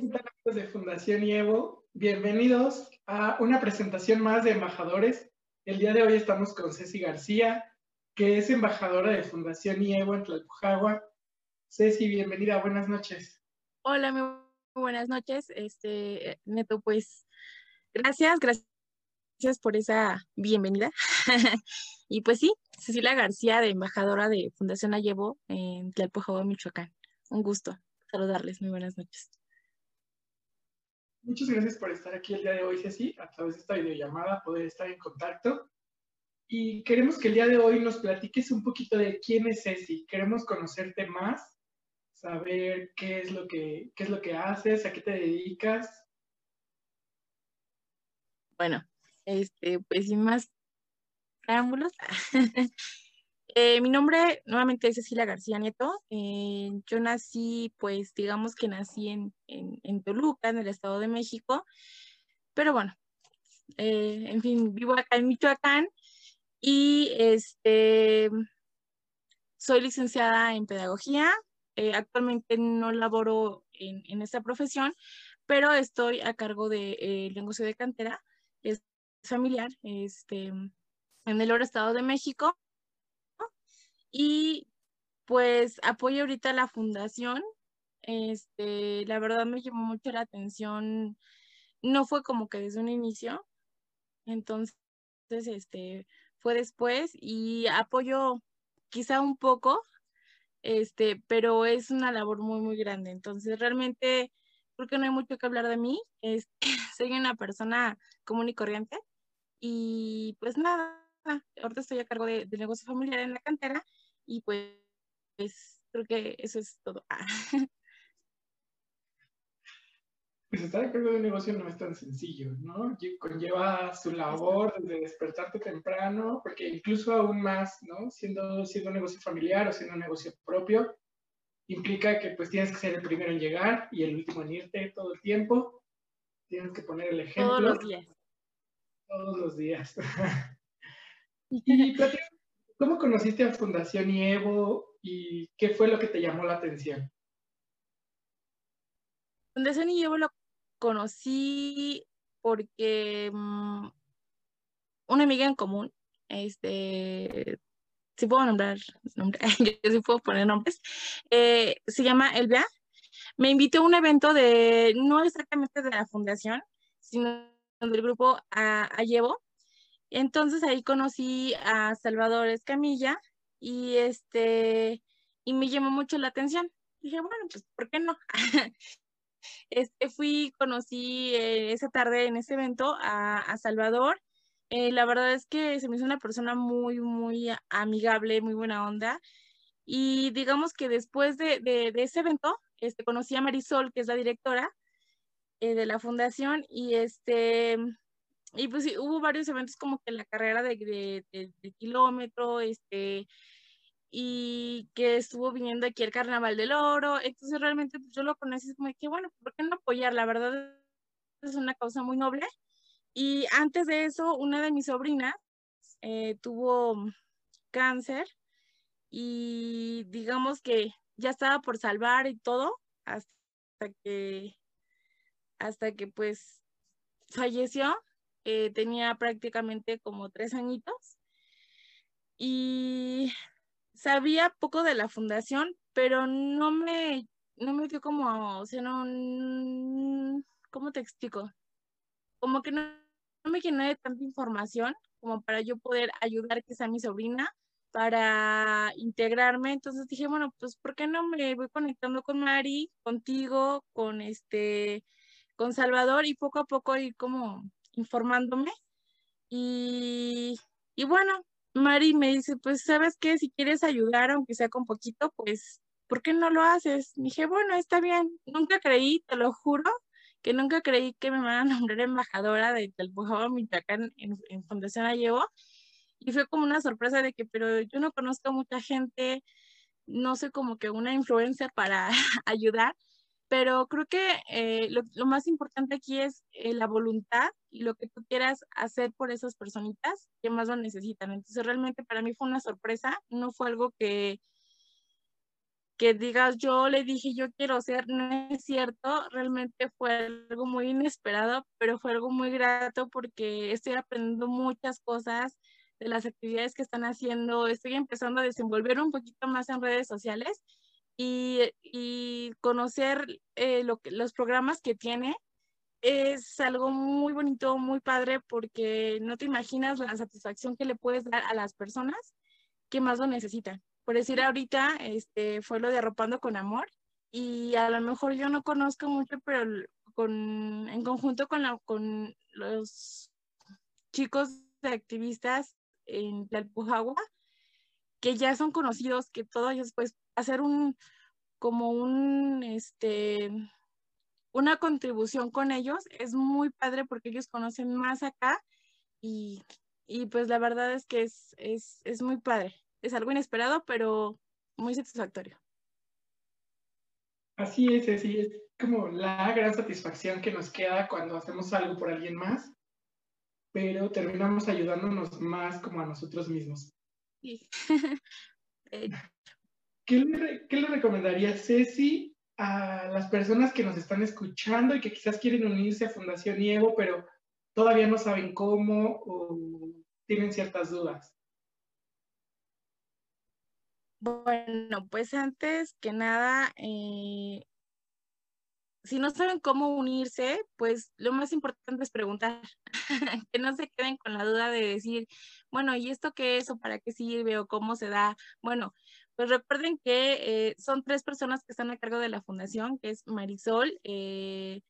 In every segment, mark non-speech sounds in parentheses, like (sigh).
de Fundación IEVO? Bienvenidos a una presentación más de embajadores. El día de hoy estamos con Ceci García, que es embajadora de Fundación IEVO en Tlalpujagua. Ceci, bienvenida, buenas noches. Hola, muy buenas noches. Este, Neto, pues gracias, gracias por esa bienvenida. (laughs) y pues sí, Cecilia García, de embajadora de Fundación IEVO en Tlalpujagua, Michoacán. Un gusto saludarles, muy buenas noches. Muchas gracias por estar aquí el día de hoy, Ceci, a través de esta videollamada, poder estar en contacto. Y queremos que el día de hoy nos platiques un poquito de quién es Ceci. Queremos conocerte más, saber qué es lo que, qué es lo que haces, a qué te dedicas. Bueno, este, pues sin más preámbulos. (laughs) Eh, mi nombre nuevamente es Cecilia García Nieto. Eh, yo nací, pues digamos que nací en, en, Toluca, en el Estado de México, pero bueno, eh, en fin, vivo acá en Michoacán y este, soy licenciada en pedagogía. actualmente no laboro en, en esta profesión, pero estoy a cargo del de, negocio de cantera, es familiar, este, en el Estado de México y pues apoyo ahorita la fundación. Este, la verdad me llamó mucho la atención. No fue como que desde un inicio. Entonces, este, fue después y apoyo quizá un poco, este, pero es una labor muy, muy grande. Entonces, realmente creo que no hay mucho que hablar de mí. Este, (laughs) soy una persona común y corriente. Y pues nada, ahorita estoy a cargo de, de negocio familiar en la cantera y pues, creo que eso es todo. Ah. (laughs) Pues estar a cargo de un negocio no es tan sencillo, ¿no? Conlleva su labor desde despertarte temprano, porque incluso aún más, ¿no? Siendo, siendo un negocio familiar o siendo un negocio propio, implica que pues tienes que ser el primero en llegar y el último en irte todo el tiempo. Tienes que poner el ejemplo. Todos los días. Todos los días. (laughs) y ¿Cómo conociste a Fundación IEVO y qué fue lo que te llamó la atención? Fundación IEVO lo conocí porque mm, una amiga en común, este, si puedo nombrar nombre, (laughs) yo sí puedo poner nombres, eh, se llama Elvia, me invitó a un evento de, no exactamente de la fundación, sino del grupo a, a entonces ahí conocí a Salvador Escamilla y este y me llamó mucho la atención. Dije, bueno, pues ¿por qué no? (laughs) este fui, conocí eh, esa tarde en ese evento a, Salvador. Eh, la verdad es que se me hizo una persona muy, muy amigable, muy buena onda. Y digamos que después de, ese evento, este, conocí a Marisol, que es la directora eh, de la fundación, y este y pues sí, hubo varios eventos como que la carrera de, de, kilómetro, este, y que estuvo viniendo aquí el Carnaval del Oro, entonces realmente pues, yo lo conocí como que, bueno, ¿por qué no apoyar? La verdad es una causa muy noble. Y antes de eso, una de mis sobrinas eh, tuvo cáncer y digamos que ya estaba por salvar y todo hasta que hasta que pues falleció eh, tenía prácticamente como tres añitos y sabía poco de la fundación, pero no me, no me dio como, o sea, no, ¿cómo te explico? Como que no, me llené de tanta información como para yo poder ayudar que sea mi sobrina para integrarme. Entonces dije, bueno, pues ¿por qué no me voy conectando con Mari, contigo, con este, con Salvador y poco a poco ir como informándome. Y, y bueno, Mari me dice, pues, ¿sabes qué? Si quieres ayudar, aunque sea con poquito, pues, ¿por qué no lo haces? dije, bueno, está bien. Nunca creí, te lo juro, que nunca creí que me van a (laughs) nombrar embajadora de Telpujaba, Michoacán, en, en Fundación Allevo. Y fue como una sorpresa de que, pero yo no conozco a mucha gente, no sé como que una influencia para (laughs) ayudar, pero creo que eh, lo, más importante aquí es eh, la voluntad y lo que tú quieras hacer por esas personitas que más lo necesitan. Entonces realmente para mí fue una sorpresa, no fue algo que, que digas, yo le dije, yo quiero ser, no es cierto, realmente fue algo muy inesperado, pero fue algo muy grato porque estoy aprendiendo muchas cosas de las actividades que están haciendo, estoy empezando a desenvolver un poquito más en redes sociales y, y conocer eh, lo que, los programas que tiene es algo muy bonito, muy padre, porque no te imaginas la satisfacción que le puedes dar a las personas que más lo necesitan. Por decir ahorita, este, fue lo de Arropando con Amor, y a lo mejor yo no conozco mucho, pero con, en conjunto con, la, con los chicos de activistas en Tlalpujagua, que ya son conocidos, que todos ellos, pues, hacer un, como un, este, una contribución con ellos es muy padre porque ellos conocen más acá y, pues la verdad es que es, es, muy padre. Es algo inesperado, pero muy satisfactorio. Así es, así es como la gran satisfacción que nos queda cuando hacemos algo por alguien más, pero terminamos ayudándonos más como a nosotros mismos. Sí. (laughs) ¿Qué, le, ¿Qué le recomendaría Ceci a las personas que nos están escuchando y que quizás quieren unirse a Fundación Niego, pero todavía no saben cómo o tienen ciertas dudas? Bueno, pues antes que nada, eh, si no saben cómo unirse, pues lo más importante es preguntar, (laughs) que no se queden con la duda de decir, bueno, ¿y esto qué es o para qué sirve o cómo se da? Bueno, pues recuerden que eh, son tres personas que están a cargo de la fundación, que es Marisol, eh,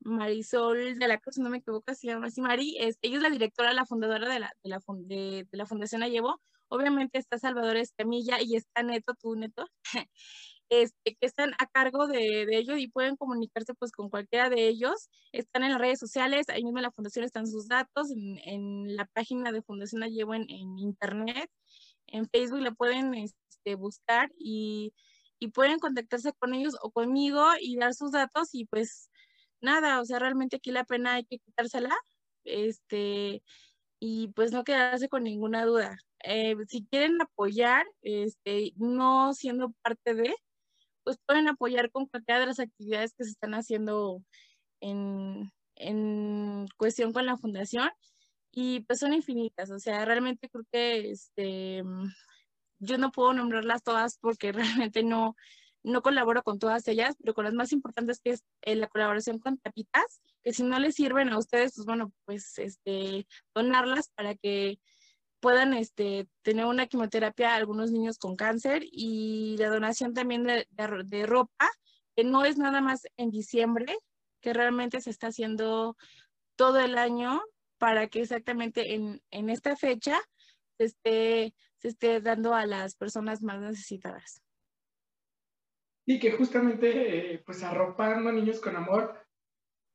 Marisol de la Cruz, si no me equivoco, se llama así Mari, es, ella es la directora, la fundadora de la, de la, de, la Fundación Allevo. Obviamente está Salvador Escamilla y está Neto, tú Neto, (laughs) este, que están a cargo de, de ello y pueden comunicarse pues con cualquiera de ellos. Están en las redes sociales, ahí mismo en la fundación están sus datos, en, en la página de Fundación Allevo en, en internet en Facebook le pueden buscar y, pueden contactarse con ellos o conmigo y dar sus datos y pues nada, o sea, realmente aquí la pena hay que quitársela, este, y pues no quedarse con ninguna duda. Eh, si quieren apoyar, este, no siendo parte de, pues pueden apoyar con cualquiera de las actividades que se están haciendo en, en cuestión con la fundación y pues son infinitas, o sea, realmente creo que este, yo no puedo nombrarlas todas porque (laughs) realmente no, no colaboro con todas ellas, pero con las más importantes que es eh, la colaboración con Tapitas, que si no les sirven a ustedes, pues bueno, pues este, donarlas para que puedan este, tener una quimioterapia a algunos niños con cáncer y la donación también de, de ropa, que no es nada más en diciembre, que realmente se está haciendo todo el año para que exactamente en, en esta fecha se esté, se esté dando a las personas más necesitadas. Y que justamente, eh, pues arropando a niños con amor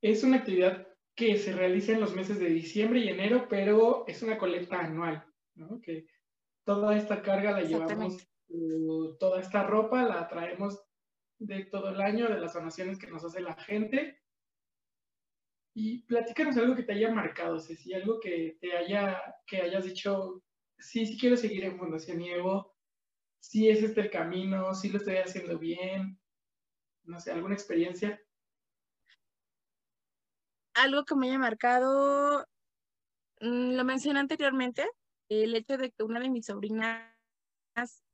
es una actividad que se realiza en los meses de diciembre y enero, pero es una colecta anual, ¿no? Que toda esta carga la llevamos, uh, toda esta ropa la traemos de todo el año, de las donaciones que nos hace la gente, y platícanos algo que te haya marcado, Ceci, algo que te haya, que hayas dicho, sí, sí quiero seguir en Fundación Evo, sí es este el camino, sí lo estoy haciendo bien, no sé, alguna experiencia. Algo que me haya marcado, mm, lo mencioné anteriormente, el hecho de que una de mis sobrinas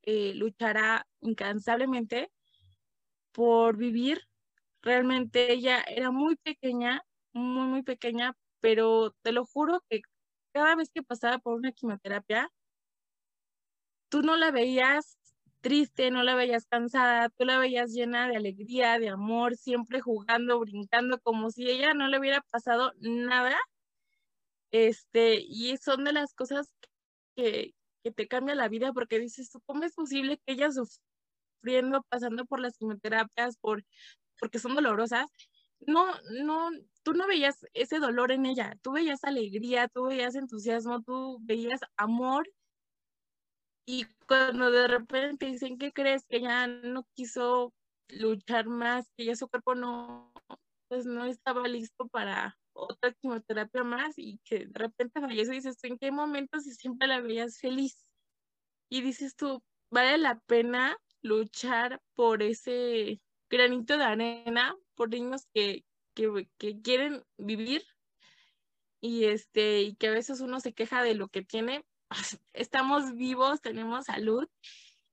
eh, luchará incansablemente por vivir. Realmente ella era muy pequeña muy, muy pequeña, pero te lo juro que cada vez que pasaba por una quimioterapia, tú no la veías triste, no la veías cansada, tú la veías llena de alegría, de amor, siempre jugando, brincando, como si ella no le hubiera pasado nada. Este, y son de las cosas que, que te cambia la vida porque dices, ¿cómo es posible que ella sufriendo, pasando por las quimioterapias, por, porque son dolorosas, no, no, tú no veías ese dolor en ella, tú veías alegría, tú veías entusiasmo, tú veías amor. Y cuando de repente dicen que crees que ella no quiso luchar más, que ya su cuerpo no, pues no estaba listo para otra quimioterapia más y que de repente fallece, dices ¿en qué momento si siempre la veías feliz? Y dices tú, vale la pena luchar por ese granito de arena, por niños que, que, que quieren vivir y este y que a veces uno se queja de lo que tiene, estamos vivos, tenemos salud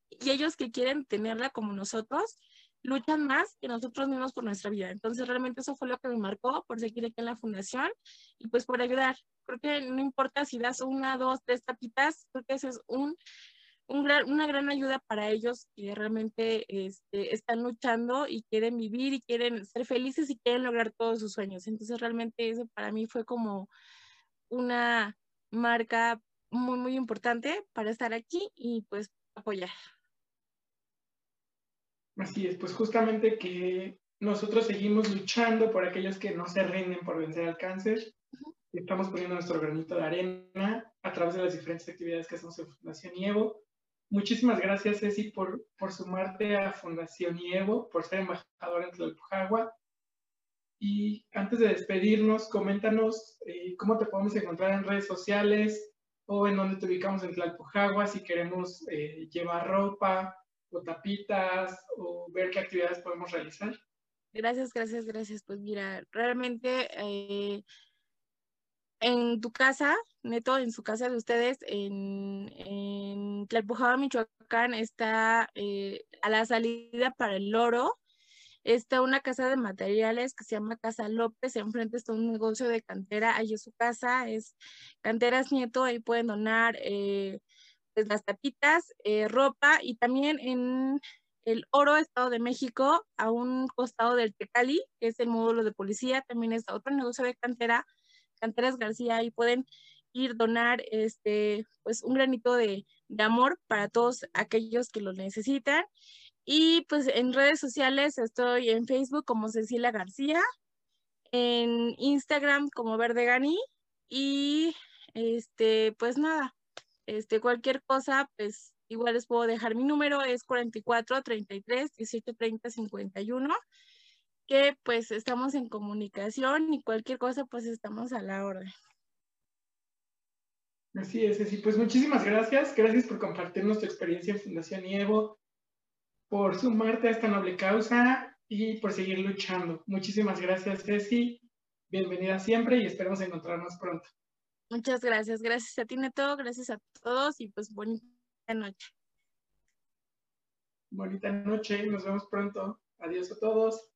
y ellos que quieren tenerla como nosotros luchan más que nosotros mismos por nuestra vida. Entonces realmente eso fue lo que me marcó por seguir aquí en la fundación y pues por ayudar. Creo que no importa si das una, dos, tres tapitas, creo que ese es un, una gran ayuda para ellos que realmente este, están luchando y quieren vivir y quieren ser felices y quieren lograr todos sus sueños. Entonces realmente eso para mí fue como una marca muy, muy importante para estar aquí y pues apoyar. Así es, pues justamente que nosotros seguimos luchando por aquellos que no se rinden por vencer al cáncer. Estamos poniendo nuestro granito de arena a través de las diferentes actividades que hacemos en Fundación IEVO. Muchísimas gracias, Ceci, por, por sumarte a Fundación IEVO, por ser embajadora en Tlalpujagua. Y antes de despedirnos, coméntanos eh, cómo te podemos encontrar en redes sociales o en dónde te ubicamos en Tlalpujagua si queremos eh, llevar ropa, o tapitas o ver qué actividades podemos realizar. Gracias, gracias, gracias. Pues mira, realmente eh, en tu casa, neto, en su casa de ustedes, en, en Michoacán, está eh, a la salida para el loro. Está una casa de materiales que se llama Casa López, enfrente está un negocio de cantera, ahí es su casa, es Canteras Nieto, ahí pueden donar eh, pues, las tapitas, eh, ropa y también en el Oro, Estado de México, a un costado del Tecali, que es el módulo de policía, también está otro negocio de cantera, Canteras García, y pueden ir donar este, pues un granito de, amor para todos aquellos que lo necesitan. Y pues en redes sociales estoy en Facebook como Cecilia García, en Instagram como Verdegani y este, pues nada, este, cualquier cosa, pues igual les puedo dejar mi número, es 44 33 18 30 51, que pues estamos en comunicación y cualquier cosa, pues estamos a la orden. Así es, así. Pues muchísimas gracias. Gracias por compartirnos tu experiencia en Fundación Evo, por sumarte a esta noble causa y por seguir luchando. Muchísimas gracias, Ceci. Bienvenida siempre y esperamos encontrarnos pronto. Muchas gracias. Gracias a ti, Neto. Gracias a todos y pues bonita noche. Bonita noche. Nos vemos pronto. Adiós a todos.